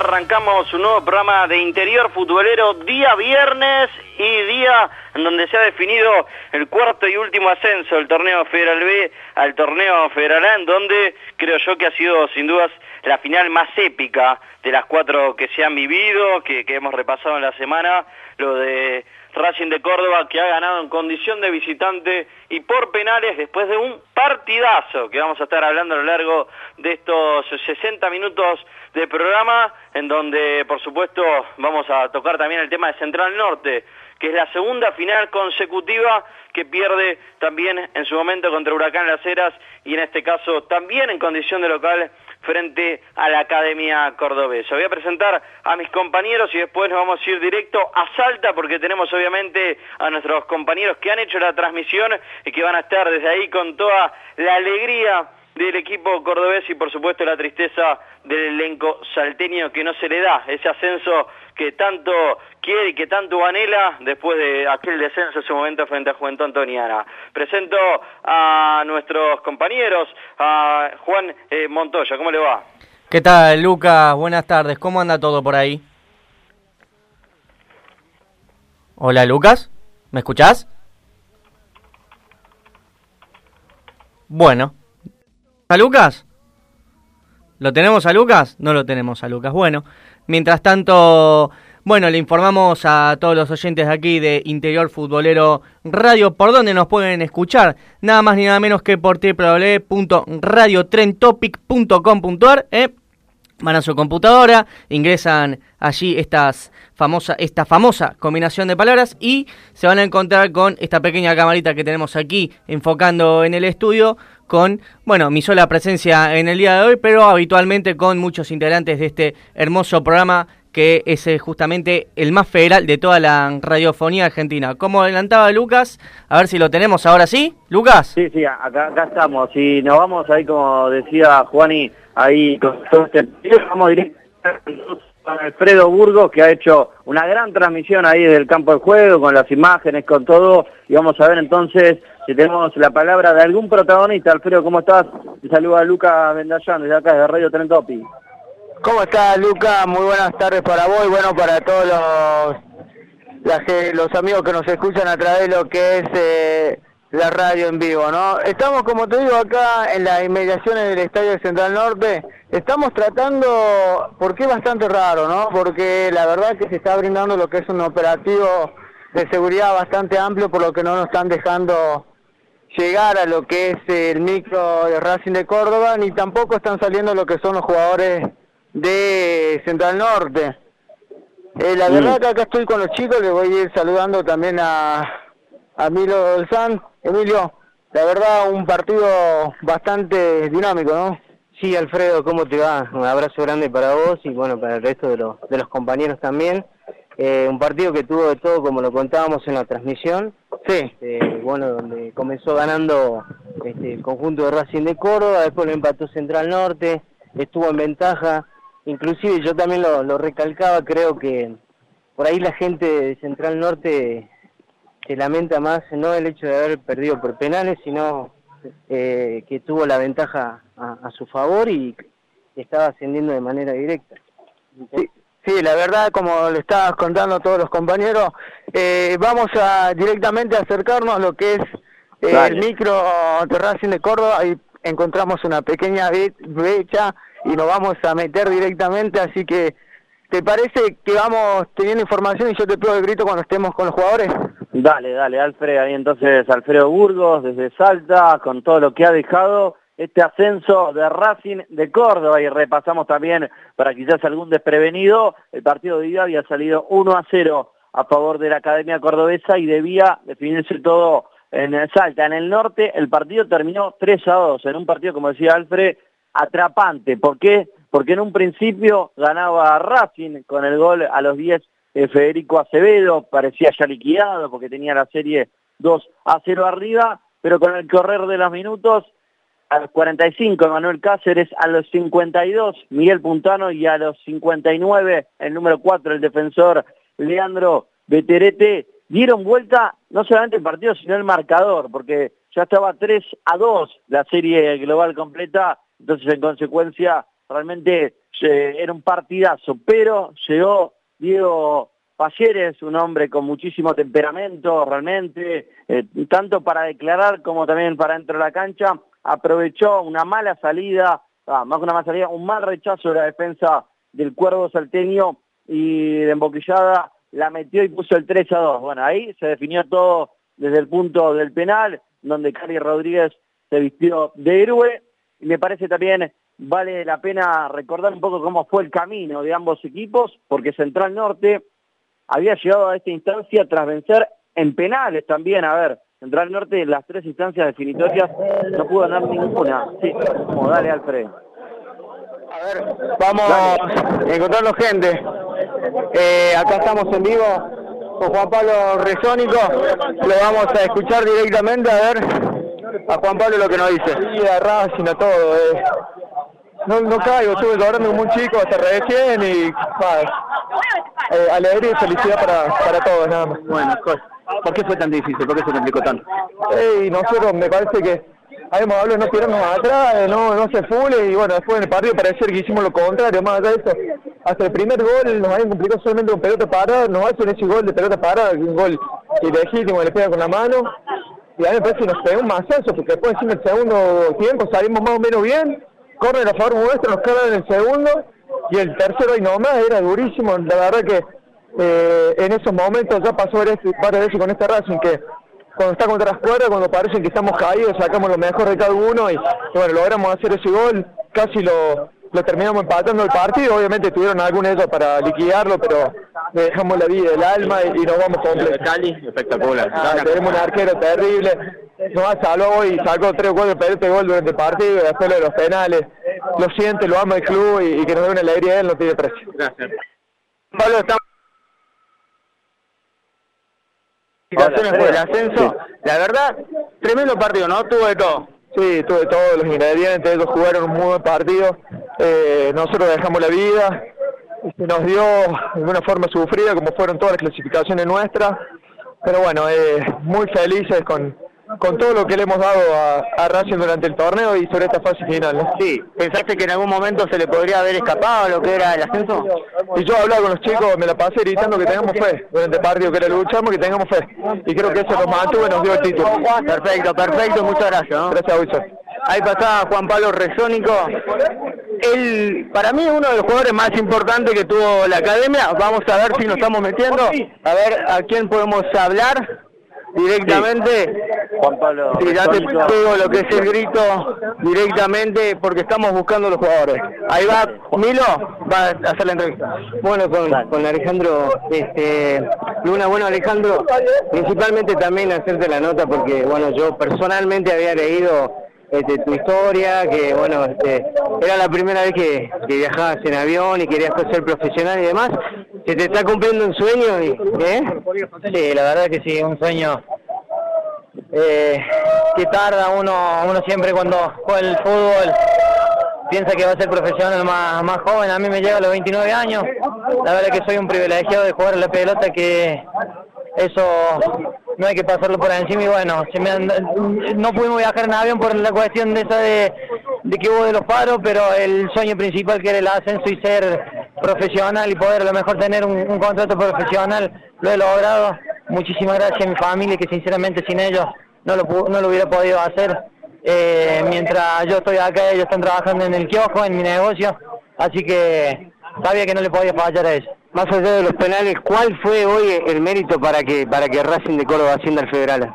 Arrancamos un nuevo programa de interior futbolero día viernes y día en donde se ha definido el cuarto y último ascenso del torneo Federal B al torneo Federal A, en donde creo yo que ha sido sin dudas la final más épica de las cuatro que se han vivido, que, que hemos repasado en la semana, lo de Racing de Córdoba que ha ganado en condición de visitante y por penales después de un partidazo que vamos a estar hablando a lo largo de estos 60 minutos de programa en donde por supuesto vamos a tocar también el tema de Central Norte que es la segunda final consecutiva que pierde también en su momento contra Huracán Las Heras y en este caso también en condición de local frente a la Academia Cordobesa. Voy a presentar a mis compañeros y después nos vamos a ir directo a Salta porque tenemos obviamente a nuestros compañeros que han hecho la transmisión y que van a estar desde ahí con toda la alegría del equipo cordobés y por supuesto la tristeza del elenco salteño que no se le da ese ascenso que tanto quiere y que tanto anhela después de aquel descenso en su momento frente a Juventud Antoniana. Presento a nuestros compañeros, a Juan eh, Montoya, ¿cómo le va? ¿Qué tal, Lucas? Buenas tardes. ¿Cómo anda todo por ahí? Hola, Lucas. ¿Me escuchás? Bueno. ¿A Lucas? ¿Lo tenemos a Lucas? No lo tenemos a Lucas. Bueno, mientras tanto... Bueno, le informamos a todos los oyentes de aquí de Interior Futbolero Radio por donde nos pueden escuchar. Nada más ni nada menos que por www.radiotrentopic.com.ar. ¿eh? Van a su computadora, ingresan allí estas famosa, esta famosa combinación de palabras y se van a encontrar con esta pequeña camarita que tenemos aquí enfocando en el estudio con, bueno, mi sola presencia en el día de hoy, pero habitualmente con muchos integrantes de este hermoso programa que es eh, justamente el más federal de toda la radiofonía argentina. Como adelantaba Lucas, a ver si lo tenemos ahora sí. Lucas. Sí, sí, acá, acá estamos. Y nos vamos ahí, como decía Juani, ahí con todo este... Vamos directamente Alfredo Burgos, que ha hecho una gran transmisión ahí del campo de juego, con las imágenes, con todo. Y vamos a ver entonces tenemos la palabra de algún protagonista. Alfredo, ¿cómo estás? Te saluda Lucas Vendallán desde acá, de Radio Trentopi. ¿Cómo estás, Luca? Muy buenas tardes para vos y bueno, para todos los, los amigos que nos escuchan a través de lo que es eh, la radio en vivo, ¿no? Estamos, como te digo, acá en las inmediaciones del Estadio Central Norte. Estamos tratando, porque es bastante raro, ¿no? Porque la verdad que se está brindando lo que es un operativo de seguridad bastante amplio, por lo que no nos están dejando llegar a lo que es el micro de Racing de Córdoba, ni tampoco están saliendo lo que son los jugadores de Central Norte. Eh, la verdad que acá estoy con los chicos, les voy a ir saludando también a, a Milo Dolzán. Emilio, la verdad un partido bastante dinámico, ¿no? Sí, Alfredo, ¿cómo te va? Un abrazo grande para vos y bueno, para el resto de los, de los compañeros también. Eh, un partido que tuvo de todo, como lo contábamos en la transmisión. Sí. Eh, bueno, donde comenzó ganando este, el conjunto de Racing de Córdoba, después lo empató Central Norte, estuvo en ventaja inclusive yo también lo, recalcaba, creo que por ahí la gente de Central Norte se lamenta más no el hecho de haber perdido por penales, sino eh, que tuvo la ventaja a, su favor y estaba ascendiendo de manera directa. Sí, la verdad, como le estabas contando a todos los compañeros, eh, vamos a directamente acercarnos a lo que es eh, el micro Racing de Córdoba. Y encontramos una pequeña brecha y nos vamos a meter directamente, así que ¿te parece que vamos teniendo información y yo te pido el grito cuando estemos con los jugadores? Dale, dale, Alfred, ahí entonces Alfredo Burgos desde Salta, con todo lo que ha dejado este ascenso de Racing de Córdoba y repasamos también para quizás algún desprevenido, el partido de día había salido 1 a 0 a favor de la Academia Cordobesa y debía definirse todo en Salta. En el norte el partido terminó 3 a 2, en un partido, como decía Alfred, atrapante. ¿Por qué? Porque en un principio ganaba Racing con el gol a los 10 de Federico Acevedo, parecía ya liquidado porque tenía la serie 2 a 0 arriba, pero con el correr de los minutos, a los 45 Manuel Cáceres, a los 52 Miguel Puntano y a los 59 el número 4 el defensor Leandro Beterete dieron vuelta no solamente el partido sino el marcador, porque ya estaba 3 a 2 la serie global completa entonces, en consecuencia, realmente era un partidazo, pero llegó Diego Payeres, un hombre con muchísimo temperamento, realmente, eh, tanto para declarar como también para dentro de la cancha, aprovechó una mala salida, ah, más que una mala salida, un mal rechazo de la defensa del Cuervo Salteño y de emboquillada la metió y puso el 3 a 2. Bueno, ahí se definió todo desde el punto del penal, donde Cari Rodríguez se vistió de héroe y me parece también vale la pena recordar un poco cómo fue el camino de ambos equipos, porque Central Norte había llegado a esta instancia tras vencer en penales también, a ver, Central Norte en las tres instancias definitorias no pudo ganar ninguna. Sí, como dale Alfred. A ver, vamos encontrando gente. Eh, acá estamos en vivo con Juan Pablo Resónico. Lo vamos a escuchar directamente, a ver a Juan Pablo lo que nos dice. Sí, a Racing, a todo. Eh. No, no caigo, estuve logrando como un chico hasta recién y eh, alegría y felicidad para, para todos, nada más. Bueno, ¿por qué fue tan difícil? ¿Por qué se complicó tanto? Y nosotros me parece que habíamos hablado de no tirarnos atrás, no, no se fule y bueno, después en el partido pareció que hicimos lo contrario, más allá de eso. Hasta el primer gol nos habían complicado solamente con pelota parada, nos hacen ese gol de pelota parada, un gol ilegítimo, le pega con la mano y a mí me parece que nos pegó un masazo, porque después en el segundo tiempo salimos más o menos bien, corren a favor nuestro, nos quedan en el segundo, y el tercero y nomás era durísimo, la verdad que eh, en esos momentos ya pasó varias veces con este Racing que cuando está contra las cuerdas, cuando parecen que estamos caídos, sacamos lo mejor de cada uno y, y bueno, logramos hacer ese gol, casi lo, lo terminamos empatando el partido, obviamente tuvieron algún ellos para liquidarlo, pero le dejamos la vida, el alma y, y nos vamos completos. Cali, espectacular. Ah, tenemos un arquero terrible, nos ha salvado y sacó tres o cuatro pelotas de gol durante el partido y después lo de los penales. Lo siente, lo ama el club y, y que nos dé una alegría a él no tiene precio. Gracias. Pablo, estamos Felicitaciones por el ascenso. La verdad, tremendo partido, ¿no? Tuvo de todo. Sí, tuve todos los ingredientes, ellos jugaron un muy buen partido, eh, nosotros dejamos la vida, se nos dio de una forma sufrida como fueron todas las clasificaciones nuestras, pero bueno, eh, muy felices con, con todo lo que le hemos dado a, a Racing durante el torneo y sobre esta fase final. ¿no? Sí, ¿pensaste que en algún momento se le podría haber escapado lo que era el ascenso? Y yo hablaba con los chicos, me la pasé gritando que tengamos fe durante el partido, que era luchamos, que tengamos fe. Y creo que eso nos mantuvo y nos dio el título. Perfecto, perfecto, muchas gracias. ¿no? Gracias, Wilson. Ahí pasaba Juan Pablo Resónico. Él, para mí, uno de los jugadores más importantes que tuvo la academia. Vamos a ver si nos estamos metiendo. A ver a quién podemos hablar directamente. Juan Pablo. Sí, ya te pego lo que es el grito directamente porque estamos buscando los jugadores. Ahí va Milo, va a hacer la entrevista. Bueno, con, con Alejandro este, Luna, bueno Alejandro, principalmente también hacerte la nota porque, bueno, yo personalmente había leído este, tu historia, que, bueno, este, era la primera vez que, que viajabas en avión y querías ser profesional y demás. Se te está cumpliendo un sueño, y, ¿eh? Sí, la verdad que sí, un sueño eh, que tarda uno, uno siempre cuando juega el fútbol. Piensa que va a ser profesional más, más joven, a mí me llega a los 29 años, la verdad que soy un privilegiado de jugar la pelota que eso no hay que pasarlo por encima. Y bueno, se me han- no pudimos viajar en avión por la cuestión de esa de, que hubo de los paros, pero el sueño principal que era el ascenso y ser profesional y poder a lo mejor tener un contrato profesional, lo he logrado. Muchísimas gracias a mi familia que sinceramente sin ellos no lo, no lo hubiera podido hacer. Eh, mientras yo estoy acá, ellos están trabajando en el kiosco, en mi negocio, así que sabía que no le podía fallar a ellos. Más allá de los penales, ¿cuál fue hoy el mérito para que para que Racing de Córdoba ascienda al Federal?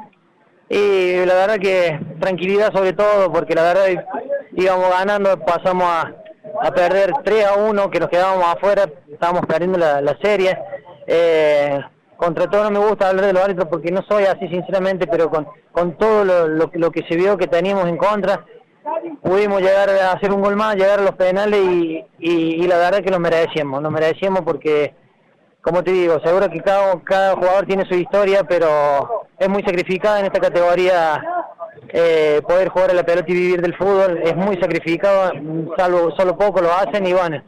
Y la verdad que tranquilidad sobre todo, porque la verdad íbamos ganando, pasamos a, a perder 3 a 1, que nos quedábamos afuera, estábamos perdiendo la, la serie. Eh, contra todo no me gusta hablar de los árbitros porque no soy así sinceramente, pero con, con todo lo, lo, que se vio que teníamos en contra, pudimos llegar a hacer un gol más, llegar a los penales y, y, la verdad que lo merecíamos, lo merecíamos porque como te digo, seguro que cada, cada jugador tiene su historia, pero es muy sacrificada en esta categoría eh, poder jugar a la pelota y vivir del fútbol, es muy sacrificado, salvo solo poco lo hacen y bueno,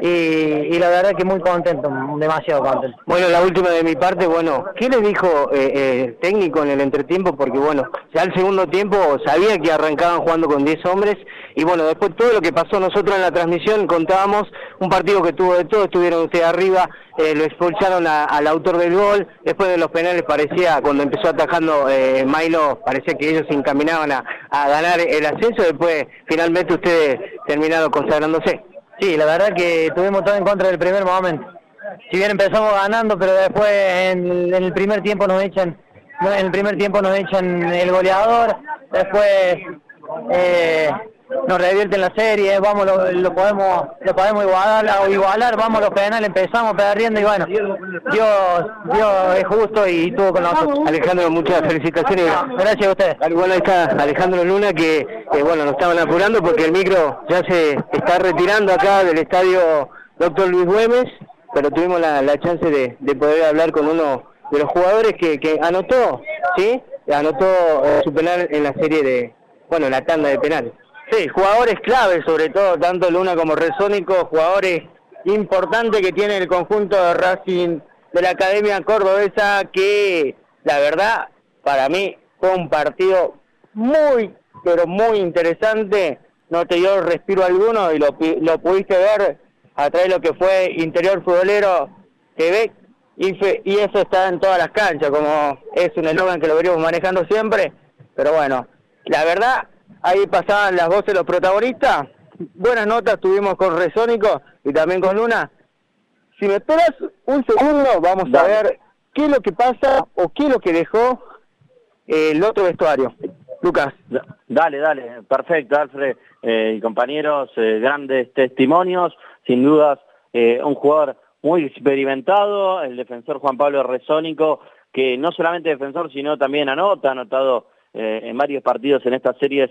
y, la verdad que muy contento, demasiado contento. Bueno, la última de mi parte, bueno, ¿qué le dijo eh, eh, técnico en el entretiempo? Porque bueno, ya el segundo tiempo sabía que arrancaban jugando con 10 hombres y bueno, después todo lo que pasó nosotros en la transmisión contábamos un partido que tuvo de todo, estuvieron ustedes arriba, eh, lo expulsaron a- al autor del gol, después de los penales parecía, cuando empezó atajando eh, Milo, parecía que ellos se encaminaban a, a ganar el ascenso, después finalmente ustedes terminaron consagrándose. Sí, la verdad que tuvimos todo en contra del primer momento. Si bien empezamos ganando, pero después en, en el primer tiempo nos echan, en el primer tiempo nos echan el goleador, después eh, nos revierten la serie, vamos lo, lo podemos lo podemos igualar, igualar, vamos a los penales, empezamos perdiendo y bueno, Dios, Dios es justo y tuvo con nosotros. Alejandro, muchas felicitaciones. Gracias a ustedes. Al igual ahí está Alejandro Luna que, que, bueno, nos estaban apurando porque el micro ya se está retirando acá del estadio Doctor Luis Güemes, pero tuvimos la, la chance de, de poder hablar con uno de los jugadores que, que anotó, ¿sí? Anotó eh, su penal en la serie de, bueno, la tanda de penales. Sí, jugadores claves, sobre todo, tanto Luna como Resónico, jugadores importantes que tiene el conjunto de Racing de la Academia Cordobesa, que la verdad, para mí, fue un partido muy, pero muy interesante. No te dio respiro alguno y lo, lo pudiste ver a través de lo que fue Interior Futbolero TV y, fe- y eso está en todas las canchas, como es un eslogan que lo venimos manejando siempre. Pero bueno, la verdad, ahí pasaban las voces de los protagonistas. Buenas notas tuvimos con Resónico y también con Luna. Si me esperas un segundo, vamos a ver qué es lo que pasa o qué es lo que dejó eh, el otro vestuario. Lucas. Da- Dale, dale, perfecto, Alfred eh, y compañeros, eh, grandes testimonios, sin dudas, eh, un jugador muy experimentado, el defensor Juan Pablo Resónico, que no solamente defensor, sino también anota, ha anotado en varios partidos en estas series.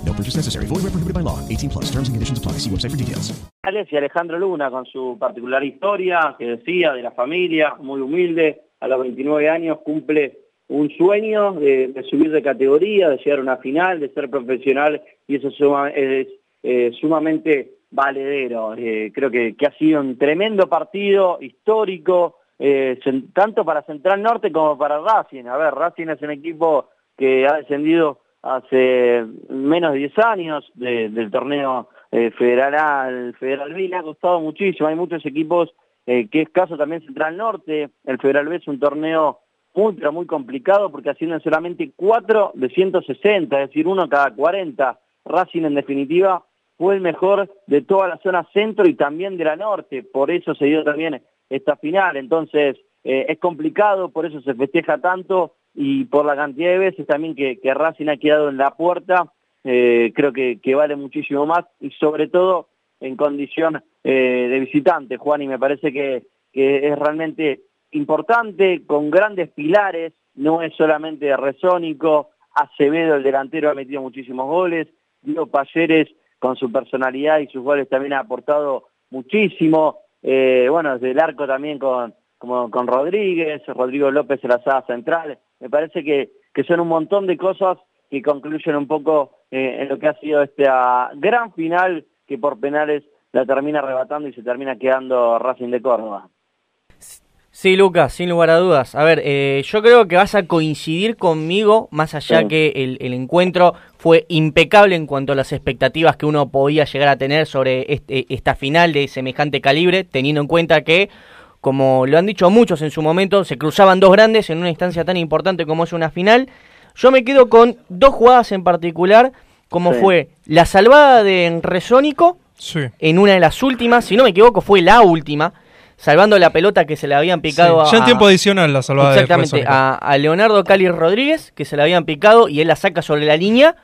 Purchase necessary. Void where prohibited by law. 18 plus. Terms and conditions apply. See website for details. y Alejandro Luna con su particular historia que decía de la familia, muy humilde, a los 29 años cumple un sueño de, de subir de categoría, de llegar a una final, de ser profesional y eso suma- es eh, sumamente valedero. Eh, creo que, que ha sido un tremendo partido histórico, eh, tanto para Central Norte como para Racing. A ver, Racing es un equipo que ha descendido hace menos de 10 años de- del torneo eh, federal A al Federal B, le ha costado muchísimo. Hay muchos equipos, eh, que es caso también Central Norte. El Federal B es un torneo muy, pero muy complicado porque ascienden solamente 4 de 160, es decir, uno cada 40. Racing, en definitiva, fue el mejor de toda la zona centro y también de la norte. Por eso se dio también esta final. Entonces, eh, es complicado, por eso se festeja tanto y por la cantidad de veces también que, que Racing ha quedado en la puerta, eh, creo que, vale muchísimo más y sobre todo en condición eh, de visitante, Juan, y me parece que, que es realmente importante, con grandes pilares, no es solamente Resónico, Acevedo, el delantero, ha metido muchísimos goles, Diego Payeres, con su personalidad y sus goles también ha aportado muchísimo, eh, bueno, desde el arco también con, como, con Rodríguez, Rodrigo López en la sala central, me parece que, que son un montón de cosas que concluyen un poco eh, en lo que ha sido esta gran final que por penales la termina arrebatando y se termina quedando Racing de Córdoba. Sí, Lucas, sin lugar a dudas. A ver, eh, yo creo que vas a coincidir conmigo, más allá Sí. que el, el encuentro fue impecable en cuanto a las expectativas que uno podía llegar a tener sobre este- esta final de semejante calibre, teniendo en cuenta que, como lo han dicho muchos en su momento, se cruzaban dos grandes en una instancia tan importante como es una final. Yo me quedo con dos jugadas en particular, como Sí. fue la salvada de Resónico en una de las últimas, si no me equivoco, fue la última, salvando la pelota que se le habían picado Sí, ya en a- tiempo adicional la salvada de Exactamente, Resónico. a, a Leonardo Cali Rodríguez, que se la habían picado y él la saca sobre la línea.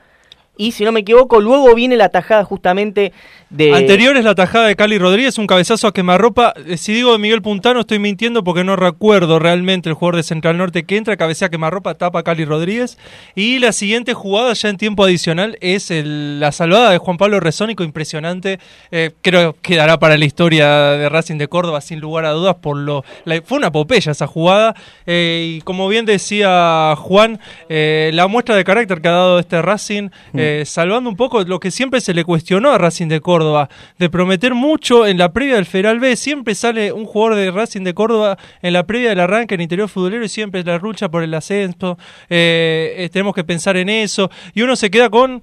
Y si no me equivoco, luego viene la tajada justamente de. Anterior es la tajada de Cali Rodríguez, un cabezazo a quemarropa. Eh, Si digo de Miguel Puntano, estoy mintiendo porque no recuerdo realmente el jugador de Central Norte que entra, cabecea a quemarropa, tapa Cali Rodríguez. Y la siguiente jugada, ya en tiempo adicional, es la salvada de Juan Pablo Resónico, impresionante. Eh, creo que quedará para la historia de Racing de Córdoba, sin lugar a dudas. por lo Fue una popeya esa jugada. eh, y como bien decía Juan, la muestra de carácter que ha dado este Racing, eh, salvando un poco lo que siempre se le cuestionó a Racing de Córdoba, de prometer mucho en la previa del Federal B. Siempre sale un jugador de Racing de Córdoba en la previa del arranque en interior futbolero y siempre la lucha por el ascenso. Eh, eh, tenemos que pensar en eso. Y uno se queda con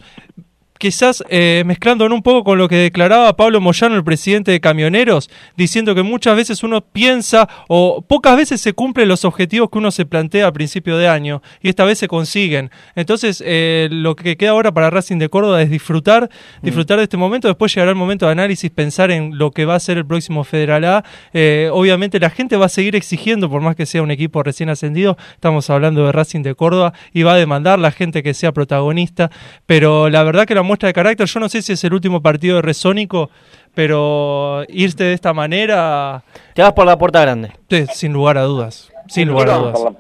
quizás eh, mezclando un poco con lo que declaraba Pablo Moyano, el presidente de Camioneros, diciendo que muchas veces uno piensa o pocas veces se cumplen los objetivos que uno se plantea a principio de año y esta vez se consiguen. Entonces, eh, lo que queda ahora para Racing de Córdoba es disfrutar, disfrutar de este momento, después llegará el momento de análisis, pensar en lo que va a ser el próximo Federal A. Eh, obviamente la gente va a seguir exigiendo, por más que sea un equipo recién ascendido, estamos hablando de Racing de Córdoba y va a demandar la gente que sea protagonista, pero la verdad que la muestra de carácter, yo no sé si es el último partido de Resónico, pero irte de esta manera... Te vas por la puerta grande. Sí, sin lugar a dudas. Sin lugar a dudas. Por la,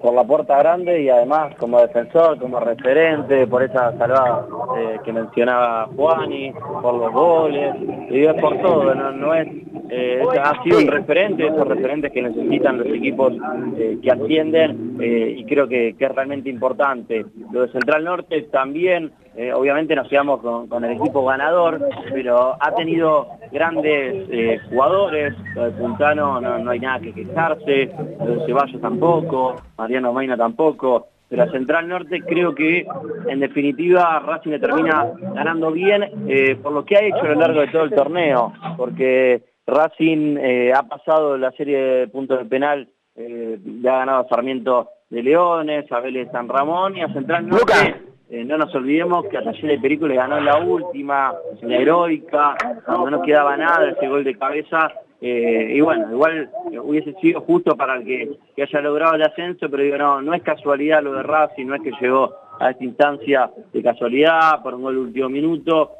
por la puerta grande y además como defensor, como referente, por esa salvada eh, que mencionaba Juani, por los goles, y es por todo, no, no es, eh, ha sido un referente, esos referentes que necesitan los equipos eh, que ascienden eh, y creo que, que es realmente importante. Lo de Central Norte también, eh, obviamente nos quedamos con, el equipo ganador, pero ha tenido grandes eh, jugadores, lo Puntano no, no hay nada que quejarse, lo Ceballos tampoco, Mariano Maina tampoco, pero a Central Norte creo que en definitiva Racing le termina ganando bien eh, por lo que ha hecho a lo largo de todo el torneo, porque Racing ha pasado la serie de puntos de penal, le ha ganado a Sarmiento de Leones, a San Ramón y a Central Norte. Eh, no nos olvidemos que a Taller de Perico ganó la última, la heroica, cuando no quedaba nada, ese gol de cabeza. eh, y bueno, igual eh, hubiese sido justo para que, que haya logrado el ascenso, pero digo, no, no es casualidad lo de Racing, no es que llegó a esta instancia de casualidad, por un gol último minuto.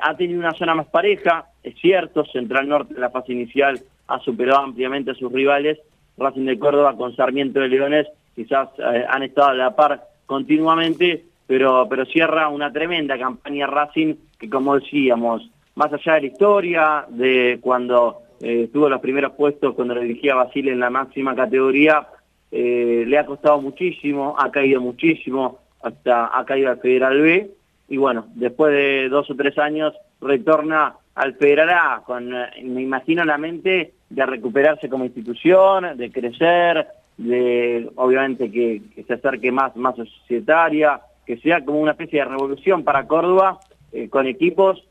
Ha tenido una zona más pareja, es cierto, Central Norte en la fase inicial ha superado ampliamente a sus rivales, Racing de Córdoba con Sarmiento de Leones quizás han estado a la par continuamente, pero, pero cierra una tremenda campaña Racing que como decíamos, más allá de la historia, de cuando eh, tuvo los primeros puestos, cuando dirigía Basile en la máxima categoría, eh, le ha costado muchísimo, ha caído muchísimo, hasta ha caído al Federal B, y bueno, después de dos o tres años retorna al Federal A, con, eh, me imagino, la mente de recuperarse como institución, de crecer, de obviamente que, que se acerque más, más societaria, que sea como una especie de revolución para Córdoba, eh, con equipos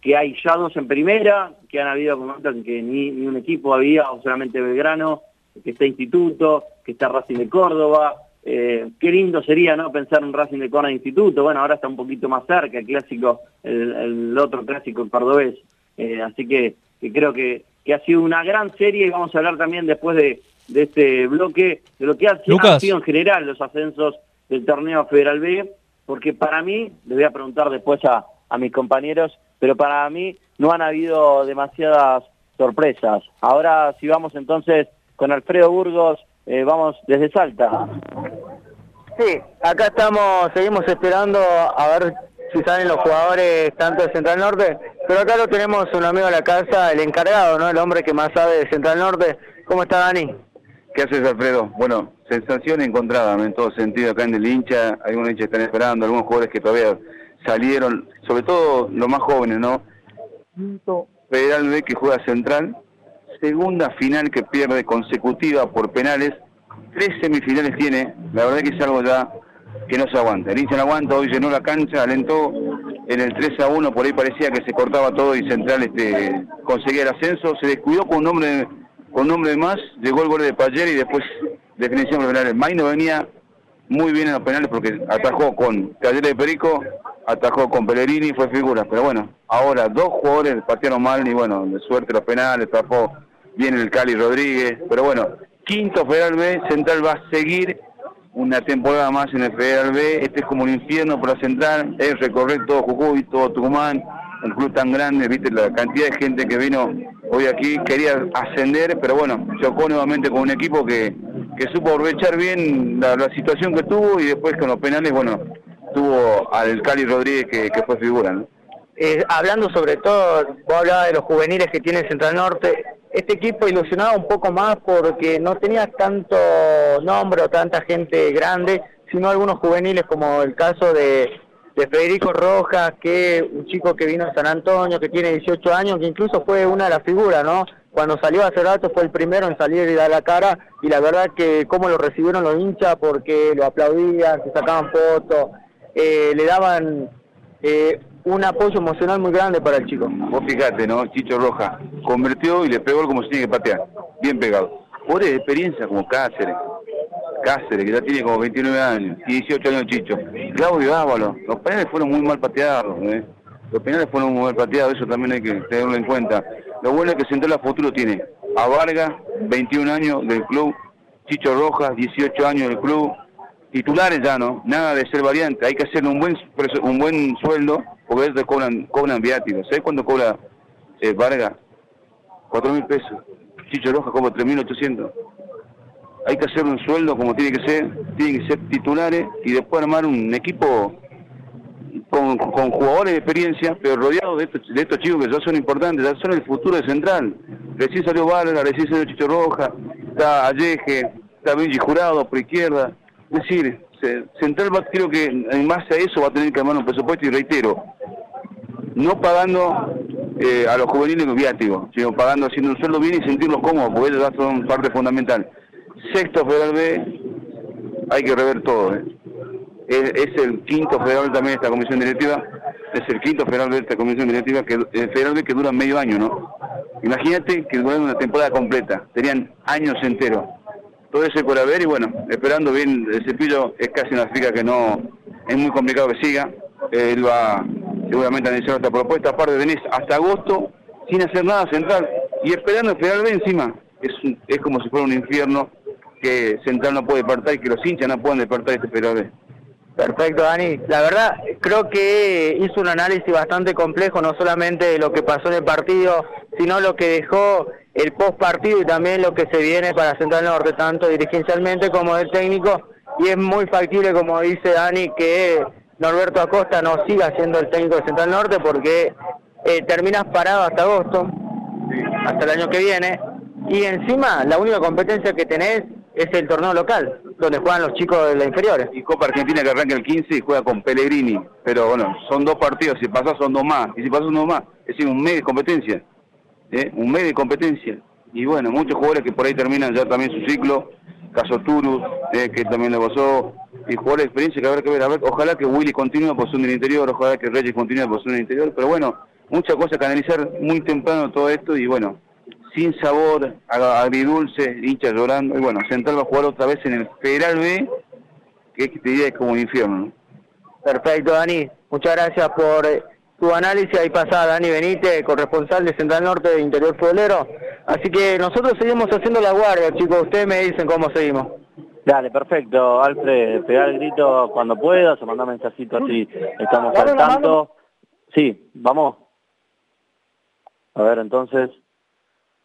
que hay ya dos en primera, que han habido momentos en que ni, ni un equipo había, o solamente Belgrano, que está Instituto, que está Racing de Córdoba. Eh, qué lindo sería no pensar en Racing de Córdoba de Instituto, bueno, ahora está un poquito más cerca, el clásico, el, el otro clásico cordobés. Eh, así que, que creo que, que ha sido una gran serie y vamos a hablar también después de, de este bloque de lo que ha han sido en general los ascensos del torneo Federal B, porque para mí, les voy a preguntar después a, a mis compañeros, pero para mí no han habido demasiadas sorpresas. Ahora si vamos entonces con Alfredo Burgos, eh, vamos desde Salta. Sí, acá estamos, seguimos esperando a ver si salen los jugadores tanto de Central Norte, pero acá lo tenemos un amigo de la casa, el encargado, ¿no? El hombre que más sabe de Central Norte. ¿Cómo está Dani? ¿Qué haces, Alfredo? Bueno, sensación encontrada en todo sentido acá en el hincha. Algunos hinchas están esperando, algunos jugadores que todavía salieron, sobre todo los más jóvenes, ¿no? Quinto Federal B que juega central, segunda final que pierde consecutiva por penales, tres semifinales tiene, la verdad que es algo ya que no se aguanta. El hincha no aguanta, hoy llenó la cancha, alentó en el 3 a 1, por ahí parecía que se cortaba todo y Central este conseguía el ascenso, se descuidó con un hombre con hombre más, llegó el gol de Payer y después definición de penales. Maino venía muy bien en los penales porque atajó con Talleres de Perico, atajó con Pellerini, fue figura. Pero bueno, ahora dos jugadores patearon mal y bueno, de suerte los penales, atajó bien el Cali Rodríguez. Pero bueno, quinto Federal B, Central va a seguir una temporada más en el Federal B. Este es como un infierno para Central, es recorrer todo Jujuy, todo Tucumán, un club tan grande, viste la cantidad de gente que vino hoy aquí, quería ascender, pero bueno, chocó nuevamente con un equipo que, que supo aprovechar bien la, situación que tuvo y después con los penales, bueno, tuvo al Cali Rodríguez que, que fue figura, ¿no? Eh, hablando sobre todo, vos hablabas de los juveniles que tiene Central Norte, este equipo ilusionaba un poco más porque no tenía tanto nombre o tanta gente grande, sino algunos juveniles como el caso de, de Federico Rojas, que un chico que vino de San Antonio, que tiene 18 años, que incluso fue una de las figuras, ¿no? Cuando salió hace rato fue el primero en salir y dar la cara, y la verdad que cómo lo recibieron los hinchas, porque lo aplaudían, se sacaban fotos, eh, le daban eh, un apoyo emocional muy grande para el chico. Vos fijate, ¿no? Chicho Roja convirtió y le pegó como se tiene que patear. Bien pegado. Por experiencia como Cáceres. Cáceres, que ya tiene como 29 años. Y 18 años Chicho. Claudio Ávalo. Los penales fueron muy mal pateados, ¿eh? Los penales fueron muy mal pateados, eso también hay que tenerlo en cuenta. Lo bueno es que Central a futuro tiene a Vargas, 21 años del club. Chicho Rojas, 18 años del club. Titulares ya, ¿no? Nada de ser variante. Hay que hacerle un buen un buen sueldo porque ellos cobran, cobran viáticos. ¿Sabes cuánto cobra eh, Vargas? Cuatro mil pesos. Chicho Rojas cobra 3.800. hay que hacer un sueldo como tiene que ser, tienen que ser titulares y después armar un equipo con, con jugadores de experiencia, pero rodeados de estos, de estos chicos que ya son importantes, ya son el futuro de Central. Recién salió Vargas, recién salió Chicho Roja, está Alleje, está Benji Jurado por izquierda. Es decir, Central va, creo que en base a eso va a tener que armar un presupuesto y reitero, no pagando eh, a los juveniles viáticos, sino pagando, haciendo un sueldo bien y sentirlos cómodos, porque ellos ya son parte fundamental. Sexto Federal B, hay que rever todo. ¿eh? Es, el quinto Federal también esta comisión directiva, es el quinto Federal B esta comisión directiva, que el Federal B que dura medio año, ¿no? Imagínate que duran una temporada completa, tenían años enteros. Todo eso por haber y bueno, esperando bien, el cepillo es casi una fica que no, es muy complicado que siga. Él va seguramente a analizar esta propuesta, aparte venís hasta agosto sin hacer nada central y esperando Federal B encima. Es, es como si fuera un infierno que Central no puede despertar y que los hinchas no pueden despertar este B. Perfecto, Dani. La verdad, creo que hizo un análisis bastante complejo, no solamente de lo que pasó en el partido, sino lo que dejó el post partido y también lo que se viene para Central Norte, tanto dirigencialmente como del técnico. Y es muy factible, como dice Dani, que Norberto Acosta no siga siendo el técnico de Central Norte porque eh, terminas parado hasta agosto, hasta el año que viene. Y encima, la única competencia que tenés es el torneo local, donde juegan los chicos de las inferiores. Y Copa Argentina que arranca el 15 y juega con Pellegrini. Pero bueno, son dos partidos, si pasás son dos más. Y si pasás uno más, es decir, un mes de competencia. ¿eh? Un mes de competencia. Y bueno, muchos jugadores que por ahí terminan ya también su ciclo. Caso Turus, eh, que también le pasó. Y jugadores de experiencia que habrá que ver. A ver, ojalá que Willy continúe por en el interior, ojalá que Reyes continúe por en el interior. Pero bueno, muchas cosas que analizar muy temprano todo esto. Y bueno, sin sabor, ag- agridulce, hinchas llorando. Y bueno, Central va a jugar otra vez en el Federal B, que es que te diría es como un infierno. ¿no? Perfecto, Dani. Muchas gracias por tu análisis. Ahí pasada Dani Benítez, corresponsal de Central Norte de Interior Futbolero. Así que nosotros seguimos haciendo la guardia, chicos. Ustedes me dicen cómo seguimos. Dale, perfecto. Alfred, pegar el grito cuando puedas o mandar mensajito así estamos al tanto. Sí, vamos. A ver, entonces,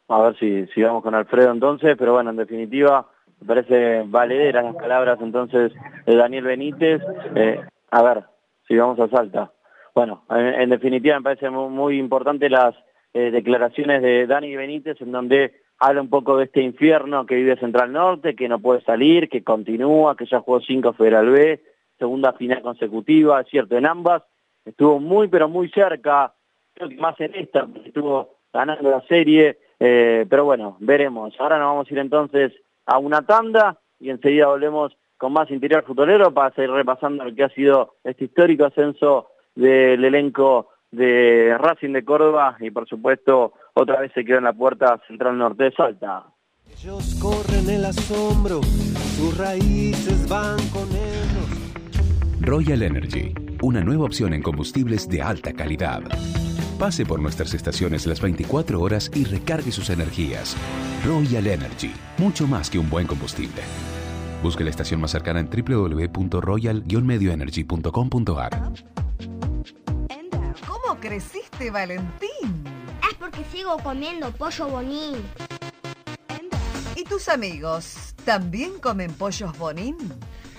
a ver si, si vamos con Alfredo entonces, pero bueno, en definitiva, me parece valederas las palabras entonces de Daniel Benítez. Eh, a ver, si vamos a Salta. Bueno, en, definitiva me parece muy, muy importante las eh, declaraciones de Dani Benítez en donde habla un poco de este infierno que vive Central Norte, que no puede salir, que continúa, que ya jugó cinco Federal B, segunda final consecutiva, es cierto, en ambas estuvo muy pero muy cerca, creo que más en esta, porque estuvo ganando la serie, eh, pero bueno, veremos. Ahora nos vamos a ir entonces a una tanda y enseguida volvemos con más interior futbolero para seguir repasando lo que ha sido este histórico ascenso del elenco de Racing de Córdoba y por supuesto otra vez se quedó en la puerta Central Norte de Salta. Ellos corren el asombro, sus raíces van con ellos. Royal Energy, una nueva opción en combustibles de alta calidad. Pase por nuestras estaciones las 24 horas y recargue sus energías. Royal Energy, mucho más que un buen combustible. Busque la estación más cercana en www.royal-medioenergy.com.ar. ¿Cómo creciste, Valentín? Es porque sigo comiendo pollo bonín. ¿Y tus amigos también comen pollos bonín?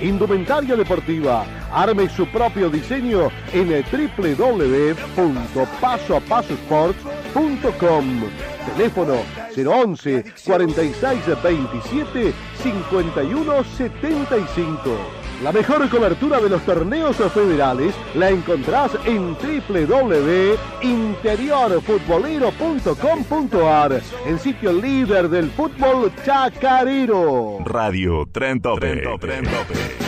indumentaria deportiva. Arme su propio diseño en www.pasoapasosports.com. Teléfono 011 46 27 51 75. La mejor cobertura de los torneos federales la encontrás en www.interiorfutbolero.com.ar, el sitio líder del fútbol chacarero. Radio Tren Tope. I'm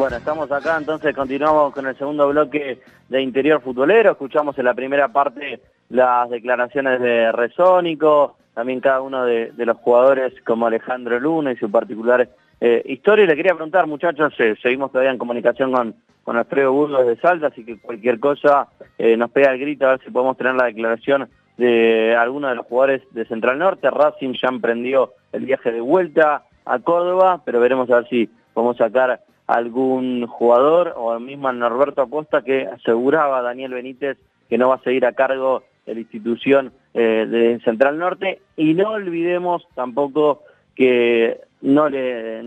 Bueno, estamos acá, entonces continuamos con el segundo bloque de Interior Futbolero. Escuchamos en la primera parte las declaraciones de Resónico, también cada uno de, los jugadores como Alejandro Luna y su particular eh, historia. Le quería preguntar, muchachos, eh, seguimos todavía en comunicación con, con Alfredo Burgos de Salta, así que cualquier cosa eh, nos pega el grito a ver si podemos tener la declaración de alguno de los jugadores de Central Norte. Racing ya emprendió el viaje de vuelta a Córdoba, pero veremos a ver si podemos sacar algún jugador o mismo Norberto Acosta que aseguraba a Daniel Benítez que no va a seguir a cargo de la institución eh, de Central Norte y no olvidemos tampoco que no le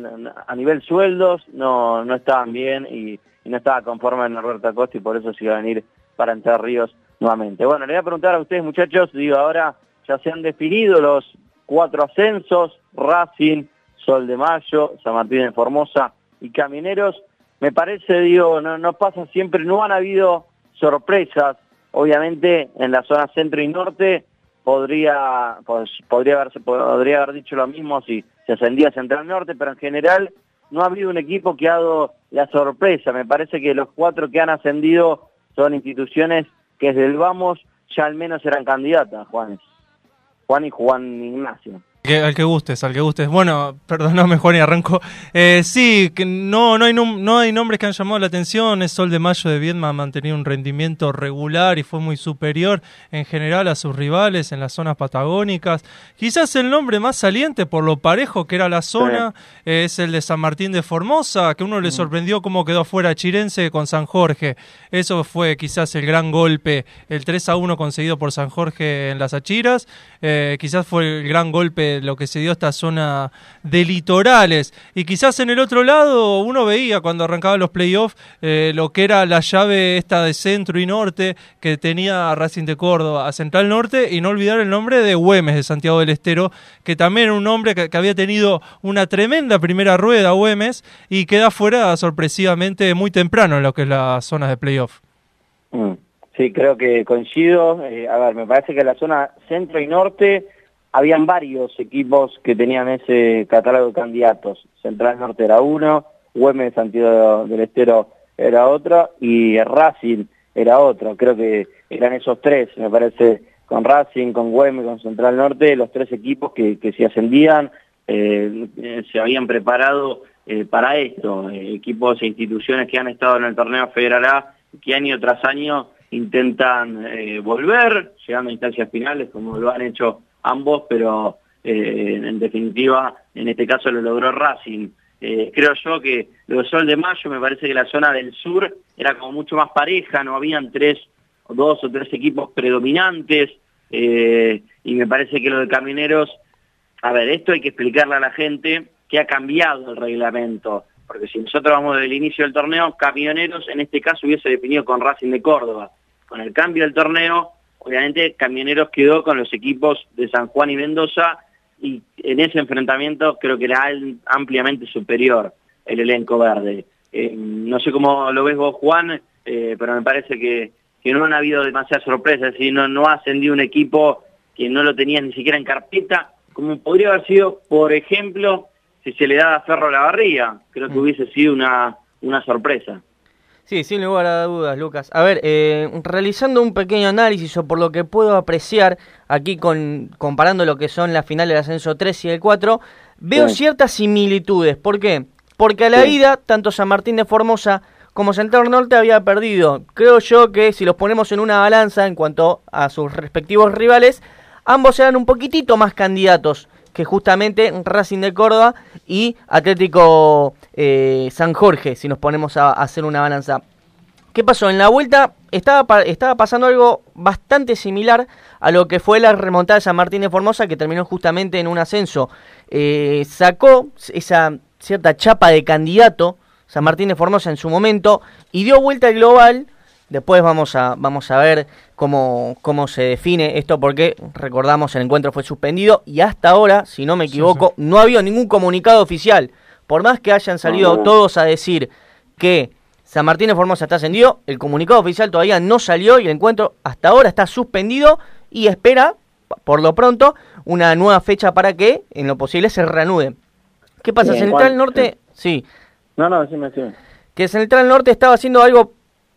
a nivel sueldos no no estaban bien y, no estaba conforme Norberto Acosta y por eso se iba a venir para Entre Ríos nuevamente. Bueno, le voy a preguntar a ustedes muchachos, digo ahora ya se han definido los cuatro ascensos, Racing, Sol de Mayo, San Martín de Formosa y Camineros, me parece, digo, no, no pasa siempre, no han habido sorpresas, obviamente en la zona centro y norte podría, pues, podría, haberse, podría haber dicho lo mismo si se ascendía Central Norte, pero en general no ha habido un equipo que ha dado la sorpresa, me parece que los cuatro que han ascendido son instituciones que desde el vamos ya al menos eran candidatas, Juanes. Juan y Juan Ignacio. Que- al que gustes, al que gustes. Bueno, perdóname Juan y arranco. Eh, sí, que no, no, hay no hay nombres que han llamado la atención. Es Sol de Mayo de Viedma ha mantenido un rendimiento regular y fue muy superior en general a sus rivales en las zonas patagónicas. Quizás el nombre más saliente por lo parejo que era la zona eh, es el de San Martín de Formosa, que uno le sorprendió cómo quedó fuera Chirense con San Jorge. Eso fue quizás el gran golpe, el 3 a 1 conseguido por San Jorge en las Achiras. Eh, quizás fue el gran golpe lo que se dio esta zona de litorales. Y quizás en el otro lado uno veía cuando arrancaban los playoffs eh, lo que era la llave esta de centro y norte que tenía Racing de Córdoba a Central Norte y no olvidar el nombre de Güemes de Santiago del Estero, que también era un hombre que, que había tenido una tremenda primera rueda Güemes y queda fuera sorpresivamente muy temprano en lo que es la zona de playoff. Mm, Sí, creo que coincido. Eh, a ver, me parece que la zona centro y norte habían varios equipos que tenían ese catálogo de candidatos. Central Norte era uno, Güemes Santiago del Estero era otro y Racing era otro. Creo que eran esos tres, me parece, con Racing, con Güemes, con Central Norte, los tres equipos que, que se ascendían, eh, se habían preparado eh, para esto. Eh, equipos e instituciones que han estado en el torneo Federal A, que año tras año intentan eh, volver, llegando a instancias finales, como lo han hecho ambos, pero eh, en definitiva, en este caso lo logró Racing. Eh, creo yo que lo de Sol de Mayo, me parece que la zona del sur era como mucho más pareja, no habían tres, dos o tres equipos predominantes, eh, y me parece que lo de Camineros, a ver, esto hay que explicarle a la gente que ha cambiado el reglamento, porque si nosotros vamos desde el inicio del torneo, Camioneros en este caso hubiese definido con Racing de Córdoba. Con el cambio del torneo, obviamente Camioneros quedó con los equipos de San Juan y Mendoza y en ese enfrentamiento creo que era ampliamente superior el elenco verde. Eh, no sé cómo lo ves vos, Juan, eh, pero me parece que, que no han habido demasiadas sorpresas, es decir, no, no ha ascendido un equipo que no lo tenía ni siquiera en carpeta, como podría haber sido, por ejemplo, si se le da a Ferro la barría, creo que hubiese sido una, una sorpresa. Sí, sin lugar a dudas, Lucas. A ver, eh, realizando un pequeño análisis o por lo que puedo apreciar aquí con comparando lo que son las finales del ascenso 3 y el 4, veo Sí. ciertas similitudes. ¿Por qué? Porque a la Sí. ida, tanto San Martín de Formosa como Central Norte había perdido. Creo yo que si los ponemos en una balanza en cuanto a sus respectivos rivales, ambos eran un poquitito más candidatos que justamente Racing de Córdoba y Atlético eh, San Jorge, si nos ponemos a, hacer una balanza. ¿Qué pasó? En la vuelta estaba, estaba pasando algo bastante similar a lo que fue la remontada de San Martín de Formosa, que terminó justamente en un ascenso. Eh, sacó esa cierta chapa de candidato, San Martín de Formosa en su momento, y dio vuelta al global. Después vamos a, vamos a ver cómo, cómo se define esto, porque recordamos el encuentro fue suspendido y hasta ahora, si no me equivoco, no ha habido ningún comunicado oficial. Por más que hayan salido todos a decir que San Martín de Formosa está ascendido, el comunicado oficial todavía no salió y el encuentro hasta ahora está suspendido y espera, por lo pronto, una nueva fecha para que, en lo posible, se reanude. ¿Qué pasa? Bien, Central. Norte, sí, No, no, decime, decime. que Central Norte estaba haciendo algo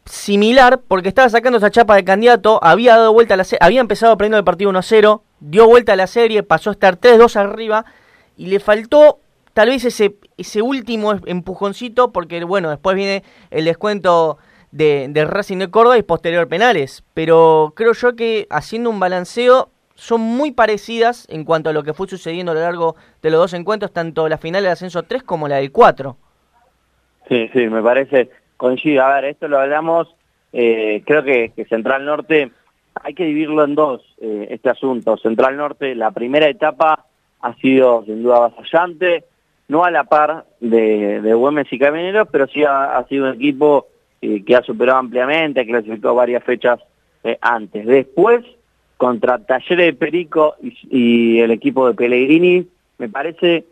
similar porque estaba sacando esa chapa de candidato, había dado vuelta a la había empezado perdiendo el partido 1-0, dio vuelta a la serie, pasó a estar 3-2 arriba y le faltó tal vez ese, ese último empujoncito porque bueno, después viene el descuento de, de Racing de Córdoba y posterior penales, pero creo yo que haciendo un balanceo son muy parecidas en cuanto a lo que fue sucediendo a lo largo de los dos encuentros, tanto la final del ascenso 3 como la del 4. Sí, sí, me parece, coincido. A ver, esto lo hablamos, eh, creo que, que Central Norte, hay que dividirlo en dos, eh, este asunto. Central Norte, la primera etapa ha sido sin duda avasallante, no a la par de, de Güemes y Camineros, pero sí ha, ha sido un equipo eh, que ha superado ampliamente, ha clasificado varias fechas eh, antes. Después, contra Talleres de Perico y, y el equipo de Pellegrini, me parece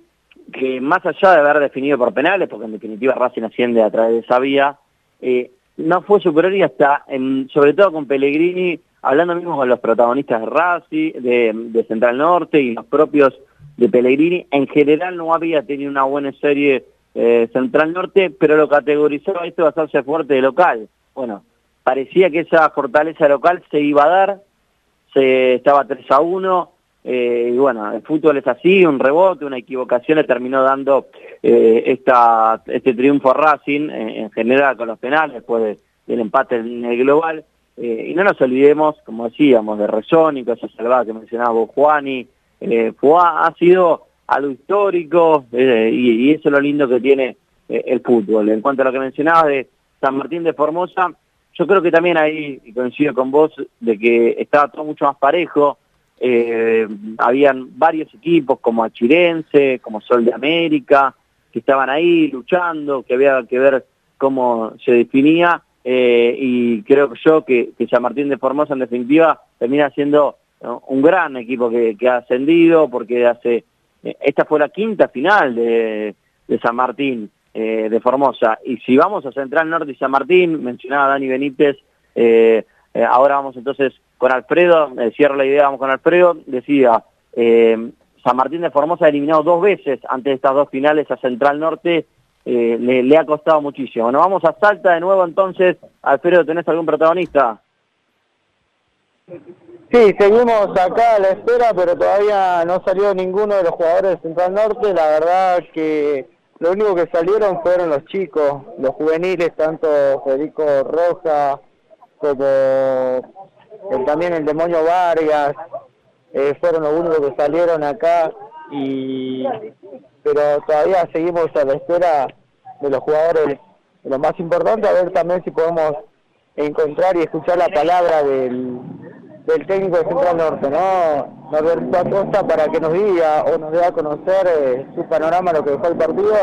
que más allá de haber definido por penales, porque en definitiva Racing asciende a través de esa vía, eh, no fue superior y hasta, en- sobre todo con Pellegrini, hablando mismo con los protagonistas de Racing, de, de Central Norte y los propios de Pellegrini, en general no había tenido una buena serie eh, Central Norte, pero lo categorizó esto de hacerse fuerte de local. Bueno, parecía que esa fortaleza local se iba a dar, se estaba 3 a 1, eh, y bueno, el fútbol es así, un rebote, una equivocación le terminó dando eh, esta, este triunfo a Racing, eh, en general con los penales, después de- del empate en el global. Eh, y no nos olvidemos, como decíamos, de Resónico, esa salvada que mencionaba vos, Juani, eh, fue, ha sido algo histórico y, y eso es lo lindo que tiene el fútbol. En cuanto a lo que mencionabas de San Martín de Formosa, yo creo que también ahí, coincido con vos, de que estaba todo mucho más parejo, eh, habían varios equipos como Achirense, como Sol de América, que estaban ahí luchando, que había que ver cómo se definía, eh, y creo yo que, que San Martín de Formosa en definitiva termina siendo un gran equipo que, que ha ascendido, porque hace eh, esta fue la quinta final de, de San Martín eh, de Formosa, y si vamos a Central Norte y San Martín, mencionaba Dani Benítez, eh, eh, ahora vamos entonces con Alfredo, eh, cierro la idea, vamos con Alfredo, decía, eh, San Martín de Formosa eliminado dos veces antes de estas dos finales a Central Norte, eh, le, le ha costado muchísimo. Bueno, vamos a Salta de nuevo entonces. Alfredo, ¿tenés algún protagonista? Sí, seguimos acá a la espera, pero todavía no salió ninguno de los jugadores de Central Norte. La verdad que lo único que salieron fueron los chicos, los juveniles, tanto Federico Roja como también el demonio Vargas, eh, fueron los únicos que salieron acá y pero todavía seguimos a la espera de los jugadores. Lo más importante a ver también si podemos encontrar y escuchar la palabra del, del técnico de Central Norte, ¿no? Norberto Acosta para que nos diga o nos dé a conocer eh, su panorama lo que dejó el partido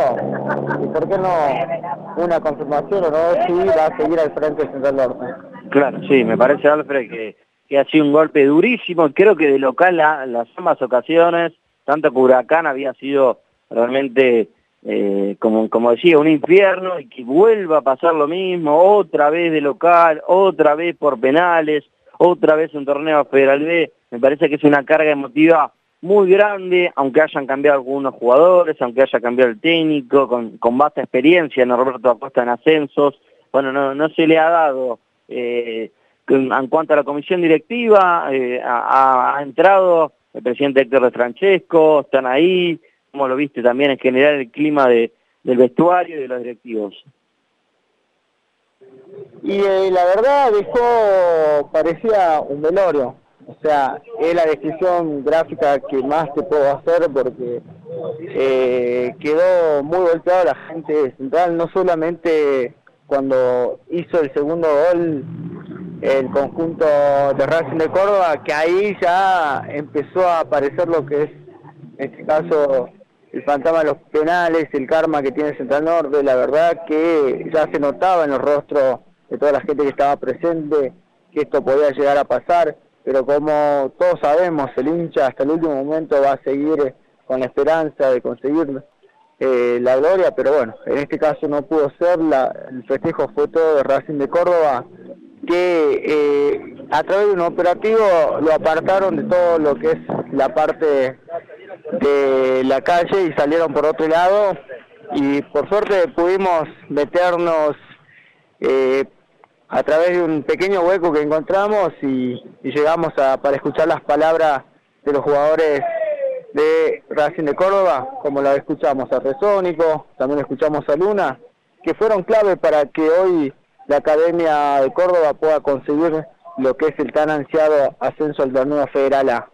y por qué no una confirmación o no si va a seguir al frente de Central Norte. Claro, sí, me parece, Alfred, que, que ha sido un golpe durísimo. Creo que de local a- las ambas ocasiones, tanto que Huracán había sido realmente, eh, como, como decía, un infierno y que vuelva a pasar lo mismo, otra vez de local, otra vez por penales, otra vez un torneo Federal B. Me parece que es una carga emotiva muy grande, aunque hayan cambiado algunos jugadores, aunque haya cambiado el técnico, con, con vasta experiencia, Norberto Acosta en ascensos. Bueno, no, no se le ha dado eh, en cuanto a la comisión directiva, eh, ha, entrado el presidente Héctor de Francesco, están ahí, como lo viste también en general el clima de, del vestuario y de los directivos. Y eh, la verdad dejó, parecía un velorio. O sea, es la descripción gráfica que más te puedo hacer porque quedó muy golpeado la gente Central, no solamente cuando hizo el segundo gol el conjunto de Racing de Córdoba, que ahí ya empezó a aparecer lo que es, en este caso, el fantasma de los penales, el karma que tiene Central Norte, la verdad que ya se notaba en los rostros de toda la gente que estaba presente que esto podía llegar a pasar, pero como todos sabemos, el hincha hasta el último momento va a seguir con la esperanza de conseguir eh, la gloria, pero bueno, en este caso no pudo ser, la, el festejo fue todo de Racing de Córdoba, que eh, a través de un operativo lo apartaron de todo lo que es la parte de la calle y salieron por otro lado. Y por suerte pudimos meternos eh, a través de un pequeño hueco que encontramos y, y llegamos a, para escuchar las palabras de los jugadores de Racing de Córdoba, como la escuchamos a Resónico, también escuchamos a Luna, que fueron clave para que hoy la Academia de Córdoba pueda conseguir lo que es el tan ansiado ascenso al torneo federal A.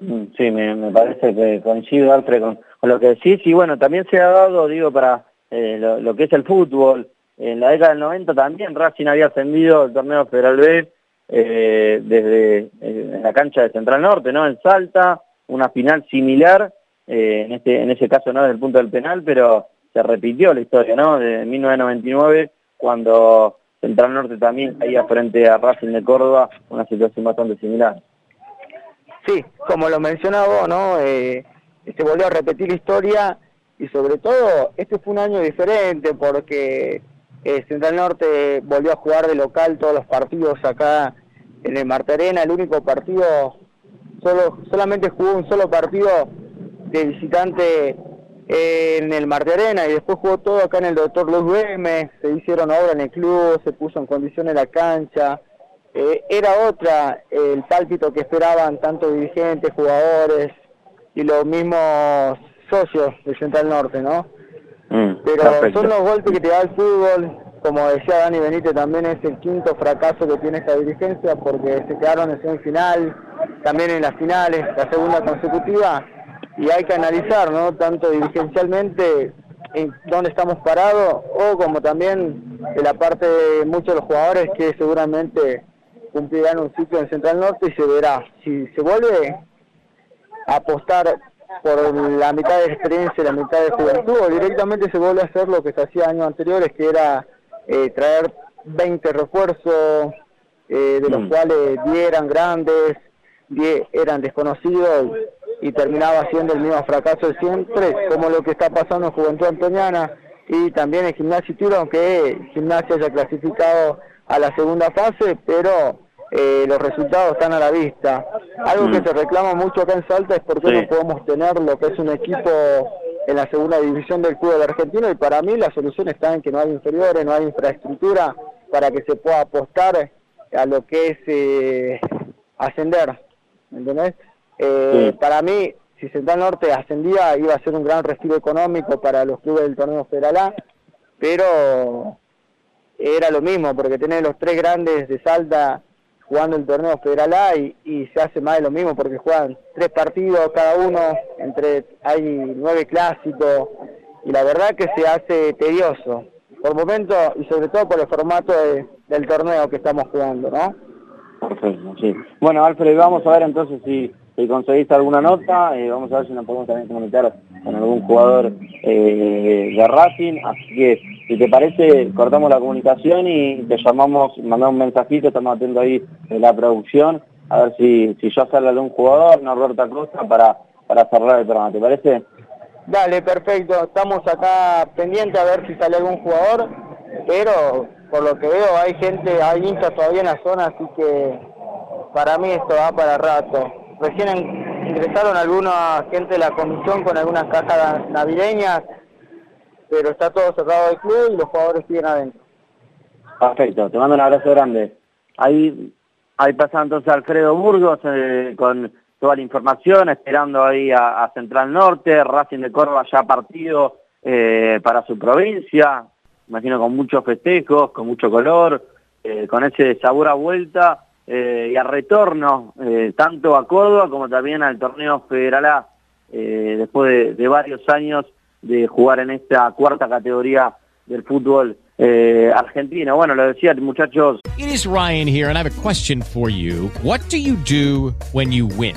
Mm, Sí, me, parece que coincido, Alfred, con, lo que decís. Y bueno, también se ha dado, digo, para eh, lo, lo que es el fútbol. En la década del 90 también Racing había ascendido el torneo Federal B eh, desde eh, en la cancha de Central Norte, ¿no? En Salta, una final similar, eh, en, este, en ese caso no desde el punto del penal, pero se repitió la historia, ¿no? De 1999, cuando Central Norte también caía frente a Racing de Córdoba, una situación bastante similar. Sí, como lo mencionaba ¿no? Eh, se volvió a repetir la historia y sobre todo este fue un año diferente porque eh, Central Norte volvió a jugar de local todos los partidos acá en el Marta Arena, el único partido, solo solamente jugó un solo partido de visitante en el Marte Arena y después jugó todo acá en el Doctor Luz Güemes, se hicieron obras en el club, se puso en condiciones la cancha, eh, era otra el pálpito que esperaban tanto dirigentes, jugadores y los mismos socios de Central Norte, ¿no? Mm, Pero perfecto. son los golpes que te da el fútbol, como decía Dani Benítez, también es el quinto fracaso que tiene esta dirigencia porque se quedaron en semifinal, también en las finales, la segunda consecutiva, y hay que analizar, ¿no? Tanto dirigencialmente en dónde estamos parados o como también de la parte de muchos de los jugadores que seguramente cumplirán un ciclo en Central Norte y se verá si se vuelve a apostar por la mitad de experiencia la mitad de juventud o directamente se vuelve a hacer lo que se hacía años anteriores que era eh, traer 20 refuerzos eh, de los Mm. cuales 10 eran grandes 10 eran desconocidos y, y terminaba siendo el mismo fracaso de siempre como lo que está pasando en Juventud Antoniana y también en Gimnasia y Tiro aunque Gimnasia haya clasificado a la segunda fase pero eh, los resultados están a la vista. Algo que Mm. se reclama mucho acá en Salta es por qué Sí. no podemos tener lo que es un equipo en la segunda división del fútbol argentino y para mí la solución está en que no hay inferiores, no hay infraestructura para que se pueda apostar a lo que es eh, ascender, ¿me ¿entendés? Eh, Sí. Para mí, si Central Norte ascendía, iba a ser un gran respiro económico para los clubes del torneo Federal A, pero era lo mismo, porque tenés los tres grandes de Salta jugando el torneo Federal A y, se hace más de lo mismo, porque juegan tres partidos cada uno, entre hay nueve clásicos, y la verdad que se hace tedioso, por momento, y sobre todo por el formato de- del torneo que estamos jugando, ¿no? Perfecto, sí. Bueno, Alfred, vamos a ver entonces si, si conseguiste alguna nota, eh, vamos a ver si nos podemos también comunicar con algún jugador eh, de Racing, así que si te parece, cortamos la comunicación y te llamamos, mandamos un mensajito, estamos atentos ahí de la producción, a ver si, si ya sale algún jugador, Norberto Acosta, para, para cerrar el programa, ¿te parece? Dale, perfecto. Estamos acá pendientes a ver si sale algún jugador, pero por lo que veo hay gente, hay hinchas todavía en la zona, así que para mí esto va para rato. Recién ingresaron alguna gente de la comisión con algunas cajas navideñas, pero está todo cerrado del club y los jugadores siguen adentro. Perfecto, te mando un abrazo grande. Ahí, ahí pasa entonces Alfredo Burgos eh, con toda la información, esperando ahí a, Central Norte, Racing de Córdoba ya partido eh, para su provincia, imagino con muchos festejos, con mucho color, eh, con ese sabor a vuelta eh, y a retorno, tanto a Córdoba como también al torneo Federal A, después de, de varios años de jugar en esta cuarta categoría del fútbol eh, argentino. Bueno, lo decía muchachos, It is Ryan here, and I have a question for you. What do you do when you win?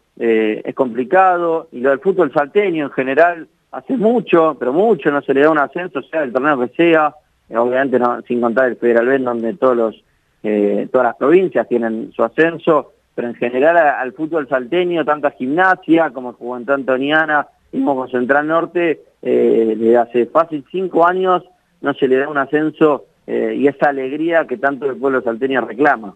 eh, es complicado. Y lo del fútbol salteño en general hace mucho, pero mucho no se le da un ascenso, sea el torneo que sea, eh, obviamente no, sin contar el Federal B donde todos los, eh, todas las provincias tienen su ascenso, pero en general a- al fútbol salteño, tanta gimnasia como Juventud Antoniana, mismo con Central Norte, eh, desde hace fácil cinco años no se le da un ascenso eh, y esa alegría que tanto el pueblo salteño reclama.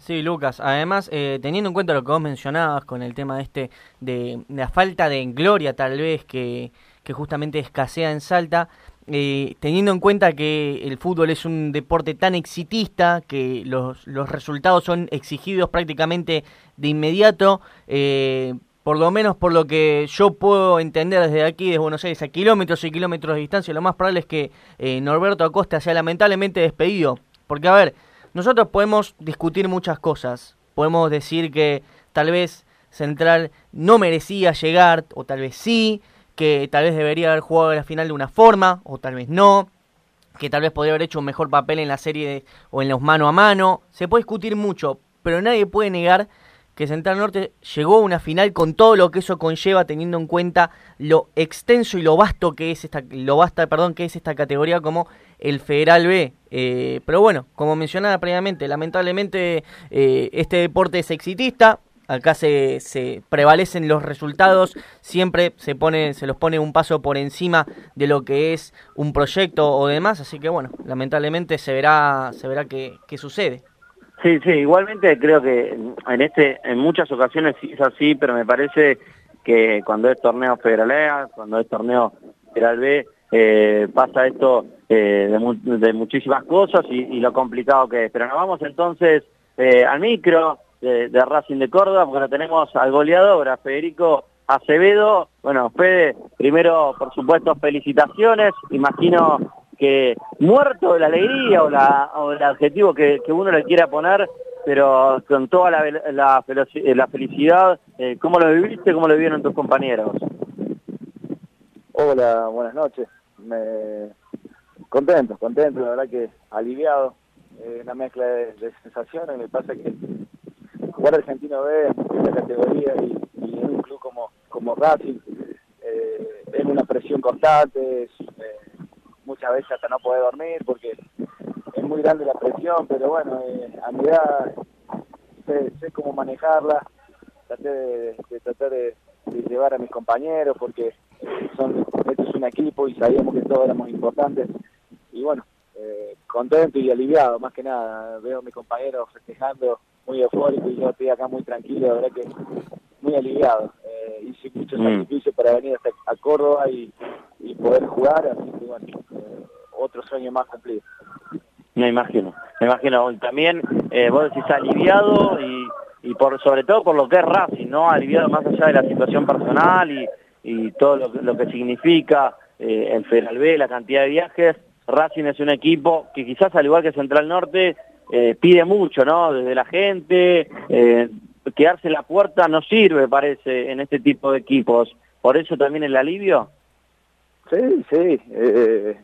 Sí, Lucas. Además, eh, teniendo en cuenta lo que vos mencionabas con el tema este de, la falta de gloria tal vez que, que justamente escasea en Salta, eh, teniendo en cuenta que el fútbol es un deporte tan exitista, que los, los resultados son exigidos prácticamente de inmediato, eh, por lo menos por lo que yo puedo entender desde aquí, desde Buenos Aires, a kilómetros y kilómetros de distancia, lo más probable es que eh, Norberto Acosta sea lamentablemente despedido. Porque, a ver, nosotros podemos discutir muchas cosas. Podemos decir que tal vez Central no merecía llegar, o tal vez sí, que tal vez debería haber jugado la final de una forma, o tal vez no, que tal vez podría haber hecho un mejor papel en la serie de- o en los mano a mano. Se puede discutir mucho, pero nadie puede negar que Central Norte llegó a una final con todo lo que eso conlleva, teniendo en cuenta lo extenso y lo vasto que es esta, lo vasta, perdón, que es esta categoría como el Federal B. Eh, pero bueno, como mencionaba previamente, lamentablemente eh, este deporte es exitista. Acá se, se prevalecen los resultados, siempre se pone, se los pone un paso por encima de lo que es un proyecto o demás, así que bueno, lamentablemente se verá, se verá qué, sucede. Sí, sí, igualmente creo que en este, en muchas ocasiones es así, pero me parece que cuando es torneo Federal A, cuando es torneo Federal B, eh, pasa esto eh, de, mu- de muchísimas cosas y, lo complicado que es. Pero nos vamos entonces eh, al micro de, Racing de Córdoba, porque tenemos al goleador, a Federico Acevedo. Bueno, Fede, primero, por supuesto, felicitaciones. Imagino que muerto de la alegría o, la, o el adjetivo que, uno le quiera poner, pero con toda la, eh, la felicidad, eh, ¿cómo lo viviste? ¿Cómo lo vivieron tus compañeros? Hola, buenas noches. Me... Contento, contento, la verdad que aliviado. Eh, una mezcla de, sensaciones. Me pasa que jugar Argentino B en la categoría y, en un club como, como Racing eh, es una presión constante, es, eh, muchas veces hasta no poder dormir porque es muy grande la presión, pero bueno, eh, a mi edad sé, sé cómo manejarla, traté de, tratar de, llevar a mis compañeros porque son, esto es un equipo y sabíamos que todos éramos importantes y bueno, eh, contento y aliviado más que nada, veo a mis compañeros festejando muy eufórico y yo estoy acá muy tranquilo, la verdad que muy aliviado, eh, hice mucho Mm. sacrificio para venir hasta a Córdoba y, y poder jugar, así que bueno, eh, otro sueño más cumplido. Me imagino, me imagino. También eh, vos decís aliviado y, y por sobre todo por lo que es Racing, ¿no? Aliviado más allá de la situación personal y, y todo lo, que- lo que significa eh, el Federal B, la cantidad de viajes. Racing es un equipo que quizás al igual que Central Norte eh, pide mucho, ¿no? Desde la gente, eh, quedarse en la puerta no sirve, parece, en este tipo de equipos. Por eso también el alivio. Sí, sí, eh,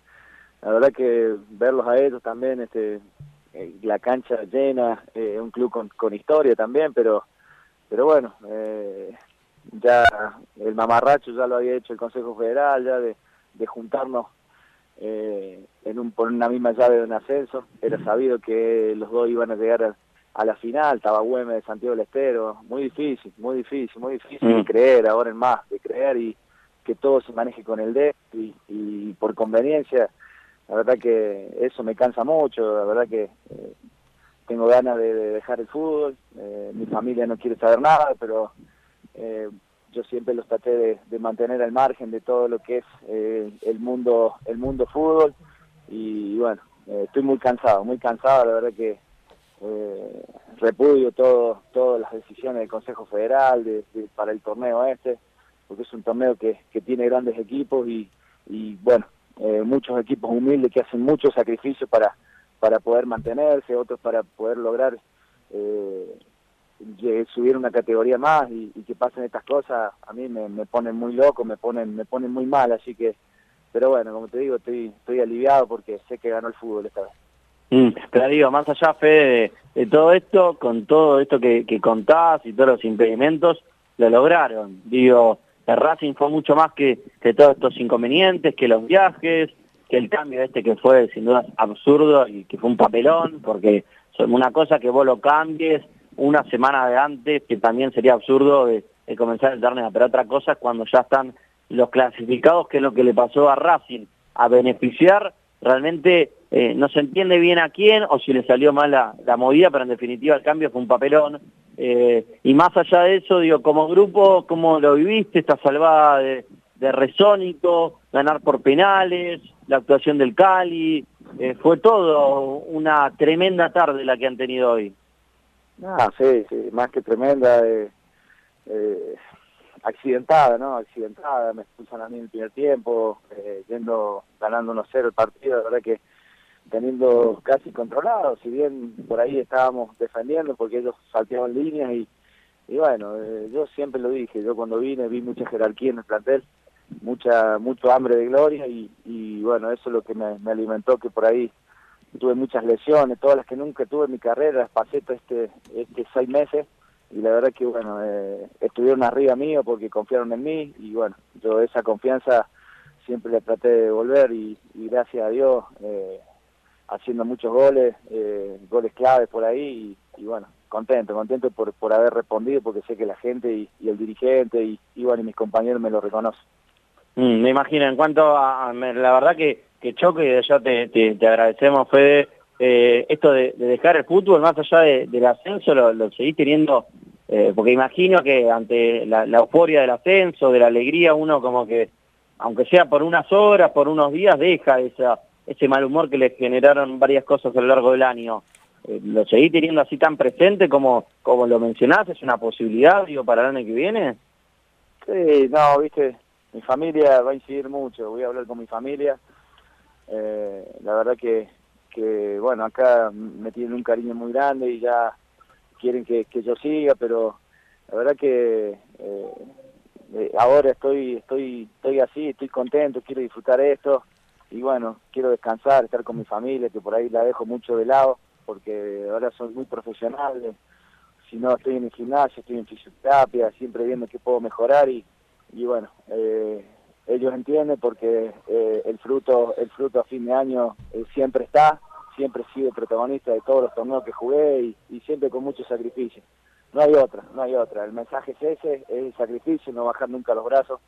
la verdad que verlos a ellos también, este, eh, la cancha llena, eh, un club con, con historia también, pero, pero bueno, eh, ya el mamarracho ya lo había hecho el Consejo Federal, ya de, de juntarnos eh, en un, por una misma llave de un ascenso, era sabido que los dos iban a llegar a, a la final, estaba Güemes de Santiago del Estero, muy difícil, muy difícil, muy difícil Mm. de creer, ahora en más, de creer y que todo se maneje con el D y, y por conveniencia, la verdad que eso me cansa mucho, la verdad que eh, tengo ganas de, de dejar el fútbol, eh, mi familia no quiere saber nada, pero eh, yo siempre los traté de, mantener al margen de todo lo que es eh, el mundo el mundo fútbol. Y bueno, eh, estoy muy cansado, muy cansado, la verdad que eh, repudio todo todas las decisiones del Consejo Federal de- para el torneo este, porque es un torneo que, que tiene grandes equipos y, y bueno, eh, muchos equipos humildes que hacen mucho sacrificio para, para poder mantenerse, otros para poder lograr eh, subir una categoría más y, que pasen estas cosas, a mí me, me ponen muy loco, me ponen, me ponen muy mal, así que, pero bueno, como te digo, estoy, estoy aliviado porque sé que ganó el fútbol esta vez. Mm, pero digo, más allá, Fede, de, de todo esto, con todo esto que, que contás y todos los impedimentos, lo lograron. Digo, el Racing fue mucho más que, que todos estos inconvenientes, que los viajes, que el cambio este que fue sin duda absurdo y que fue un papelón, porque una cosa que vos lo cambies una semana de antes, que también sería absurdo de, de comenzar el torneo, pero otra cosa es cuando ya están los clasificados, que es lo que le pasó a Racing, a beneficiar realmente eh, no se entiende bien a quién o si le salió mal la, la movida, pero en definitiva el cambio fue un papelón. Eh, y más allá de eso, digo, como grupo, ¿cómo lo viviste? Esta salvada de, de Resónico, ganar por penales, la actuación del Cali, eh, fue todo una tremenda tarde la que han tenido hoy. Ah, sí, sí, más que tremenda, eh, eh, accidentada, ¿no? Accidentada, me expulsan a mí en el primer tiempo, eh, yendo, ganando 1-0 el partido, la verdad que teniendo casi controlado, si bien por ahí estábamos defendiendo porque ellos salteaban líneas y, y bueno, eh, yo siempre lo dije, yo cuando vine vi mucha jerarquía en el plantel, mucha mucho hambre de gloria y, y bueno, eso es lo que me, me alimentó que por ahí tuve muchas lesiones, todas las que nunca tuve en mi carrera, las pasé todo este, este seis meses y la verdad que bueno, eh, estuvieron arriba mío porque confiaron en mí y bueno, yo esa confianza siempre la traté de devolver y, gracias a Dios eh, haciendo muchos goles, eh, goles claves por ahí y, bueno, contento, contento por, por haber respondido porque sé que la gente y, el dirigente y, bueno, y mis compañeros me lo reconocen. Mm, me imagino, en cuanto a, a- la verdad que, que choque, y de ya te, te, agradecemos, Fede, eh, esto de, de dejar el fútbol, más allá de- del ascenso, lo, lo seguís teniendo, eh, porque imagino que ante la, euforia del ascenso, de la alegría, uno como que, aunque sea por unas horas, por unos días, deja esa, ese mal humor que le generaron varias cosas a lo largo del año. Eh, ¿Lo seguís teniendo así tan presente como, como lo mencionás? ¿Es una posibilidad, digo, para el año que viene? Sí, no, viste, mi familia va a incidir mucho, voy a hablar con mi familia. Eh, la verdad que, que, bueno, acá me tienen un cariño muy grande y ya quieren que, que yo siga, pero la verdad que eh, eh, ahora estoy, estoy, estoy así, estoy contento, quiero disfrutar esto y bueno, quiero descansar, estar con mi familia, que por ahí la dejo mucho de lado, porque ahora son muy profesionales, si no estoy en el gimnasio, estoy en fisioterapia, siempre viendo qué puedo mejorar y, y bueno, eh, ellos entienden porque eh, el fruto el fruto a fin de año eh, siempre está, siempre he sido protagonista de todos los torneos que jugué y, siempre con mucho sacrificio. No hay otra, no hay otra. El mensaje es ese, es el sacrificio, no bajar nunca los brazos.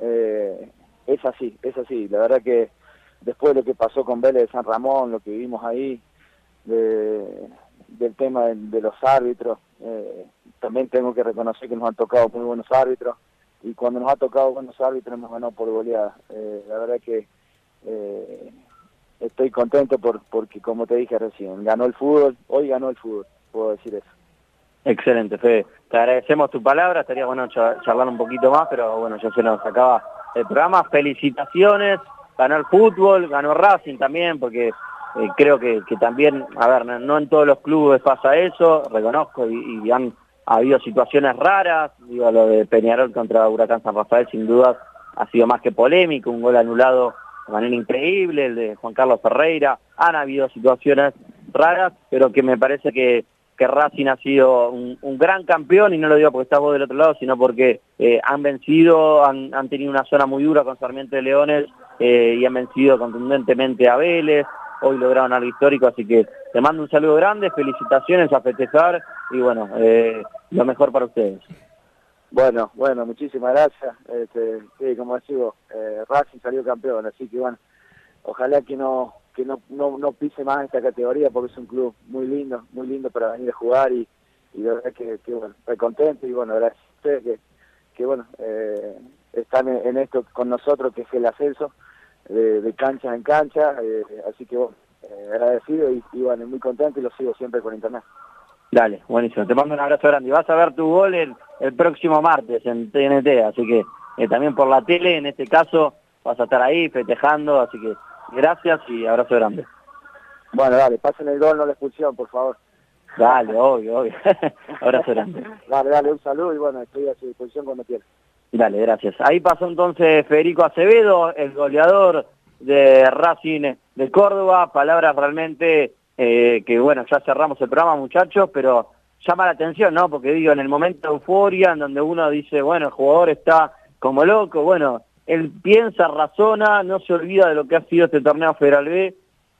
Eh, es así, es así. La verdad que después de lo que pasó con Vélez de San Ramón, lo que vivimos ahí, de- del tema de, de los árbitros, eh, también tengo que reconocer que nos han tocado muy buenos árbitros y cuando nos ha tocado buenos árbitros hemos ganado por goleada. Eh, la verdad que eh, estoy contento por, porque, como te dije recién, ganó el fútbol, hoy ganó el fútbol, puedo decir eso. Excelente, Fede. Te agradecemos tu palabra, estaría bueno cha- charlar un poquito más, pero bueno, ya se nos acaba el programa. Felicitaciones, ganó el fútbol, ganó Racing también, porque eh, creo que, también, a ver, no, no en todos los clubes pasa eso, reconozco, y, y han habido situaciones raras, digo, lo de Peñarol contra Huracán San Rafael sin dudas ha sido más que polémico, un gol anulado de manera increíble, el de Juan Carlos Ferreira, han habido situaciones raras, pero que me parece que, Racing ha sido un, un gran campeón, y no lo digo porque estás vos del otro lado, sino porque eh, han vencido, han, han tenido una zona muy dura con Sarmiento de Leones, eh, y han vencido contundentemente a Vélez, hoy lograron algo histórico, así que te mando un saludo grande, felicitaciones a festejar, y bueno, eh, lo mejor para ustedes. Bueno, bueno, muchísimas gracias. Este, sí, como digo, eh, Racing salió campeón, así que bueno, ojalá que no que no, no, no pise más esta categoría porque es un club muy lindo, muy lindo para venir a jugar y, y la verdad que, que bueno, estoy contento y bueno, gracias a ustedes que, que bueno, eh, están en esto con nosotros que es el ascenso de, de cancha en cancha, eh, así que bueno, eh, agradecido y, y bueno, muy contento y lo sigo siempre con internet. Dale, buenísimo. Te mando un abrazo grande. Y vas a ver tu gol el, el próximo martes en TNT, así que eh, también por la tele, en este caso, vas a estar ahí festejando, así que gracias y abrazo grande. Bueno, dale, pasen el gol, no la expulsión, por favor. Dale, obvio, obvio. abrazo grande. Dale, dale, un saludo y bueno, estoy a su disposición cuando quieras. Dale, gracias. Ahí pasó entonces Federico Acevedo, el goleador de Racing de Córdoba. Palabras realmente eh, que, bueno, ya cerramos el programa, muchachos, pero llama la atención, ¿no? Porque digo, en el momento de euforia, en donde uno dice, bueno, el jugador está como loco, bueno, él piensa, razona, no se olvida de lo que ha sido este torneo Federal B,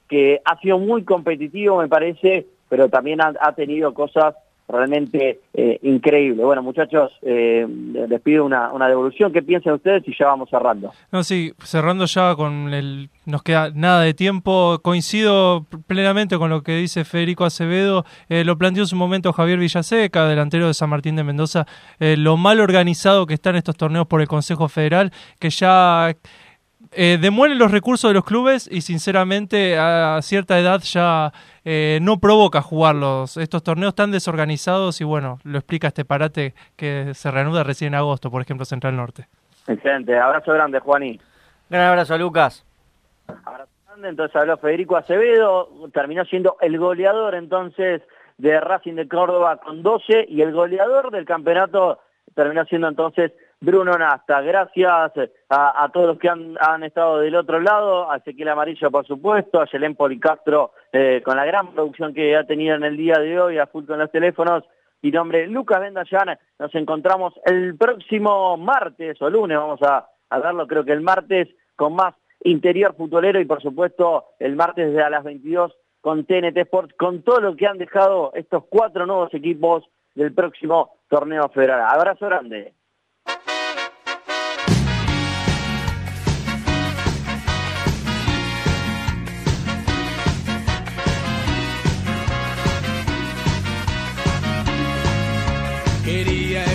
que ha sido muy competitivo, me parece, pero también ha, ha tenido cosas realmente eh, increíbles. Bueno, muchachos, eh, les pido una, una devolución. ¿Qué piensan ustedes? Y ya vamos cerrando. No, sí, cerrando ya con el... Nos queda nada de tiempo. Coincido plenamente con lo que dice Federico Acevedo. Eh, lo planteó en su momento Javier Villaseca, delantero de San Martín de Mendoza. Eh, lo mal organizado que están estos torneos por el Consejo Federal, que ya eh, demuelen los recursos de los clubes y sinceramente a cierta edad ya eh, no provoca jugarlos. Estos torneos tan desorganizados y bueno, lo explica este parate que se reanuda recién en agosto, por ejemplo, Central Norte. Excelente. Abrazo grande, Juaní. Gran abrazo, Lucas. Abrazo grande. Entonces habló Federico Acevedo, terminó siendo el goleador entonces de Racing de Córdoba con 12 y el goleador del campeonato terminó siendo entonces Bruno Nasta. Gracias a, todos los que han, estado del otro lado, a Ezequiel Amarillo por supuesto, a Yelén Policastro eh, con la gran producción que ha tenido en el día de hoy, a full con los teléfonos. Mi nombre es Lucas Bendallán, nos encontramos el próximo martes o lunes, vamos a, a verlo creo que el martes con más interior futbolero y por supuesto el martes a las 22 con TNT Sports, con todo lo que han dejado estos cuatro nuevos equipos del próximo torneo federal. Abrazo grande.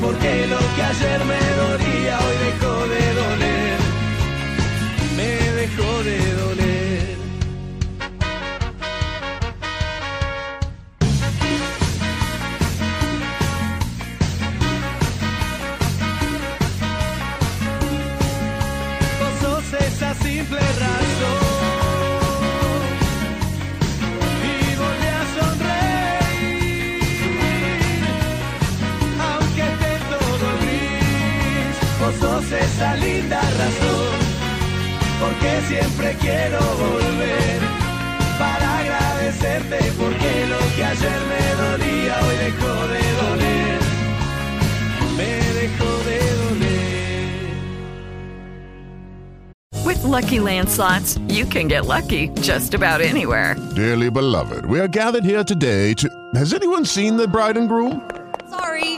porque lo que ayer me dolía hoy dejó de doler, me dejó de doler. Esa linda razón, porque siempre quiero volver para agradecerte, porque lo que ayer me dolía hoy dejó de doler, me dejó de doler. With Lucky Land slots, you can get lucky just about anywhere. Dearly beloved, we are gathered here today to. Has anyone seen the bride and groom? Sorry,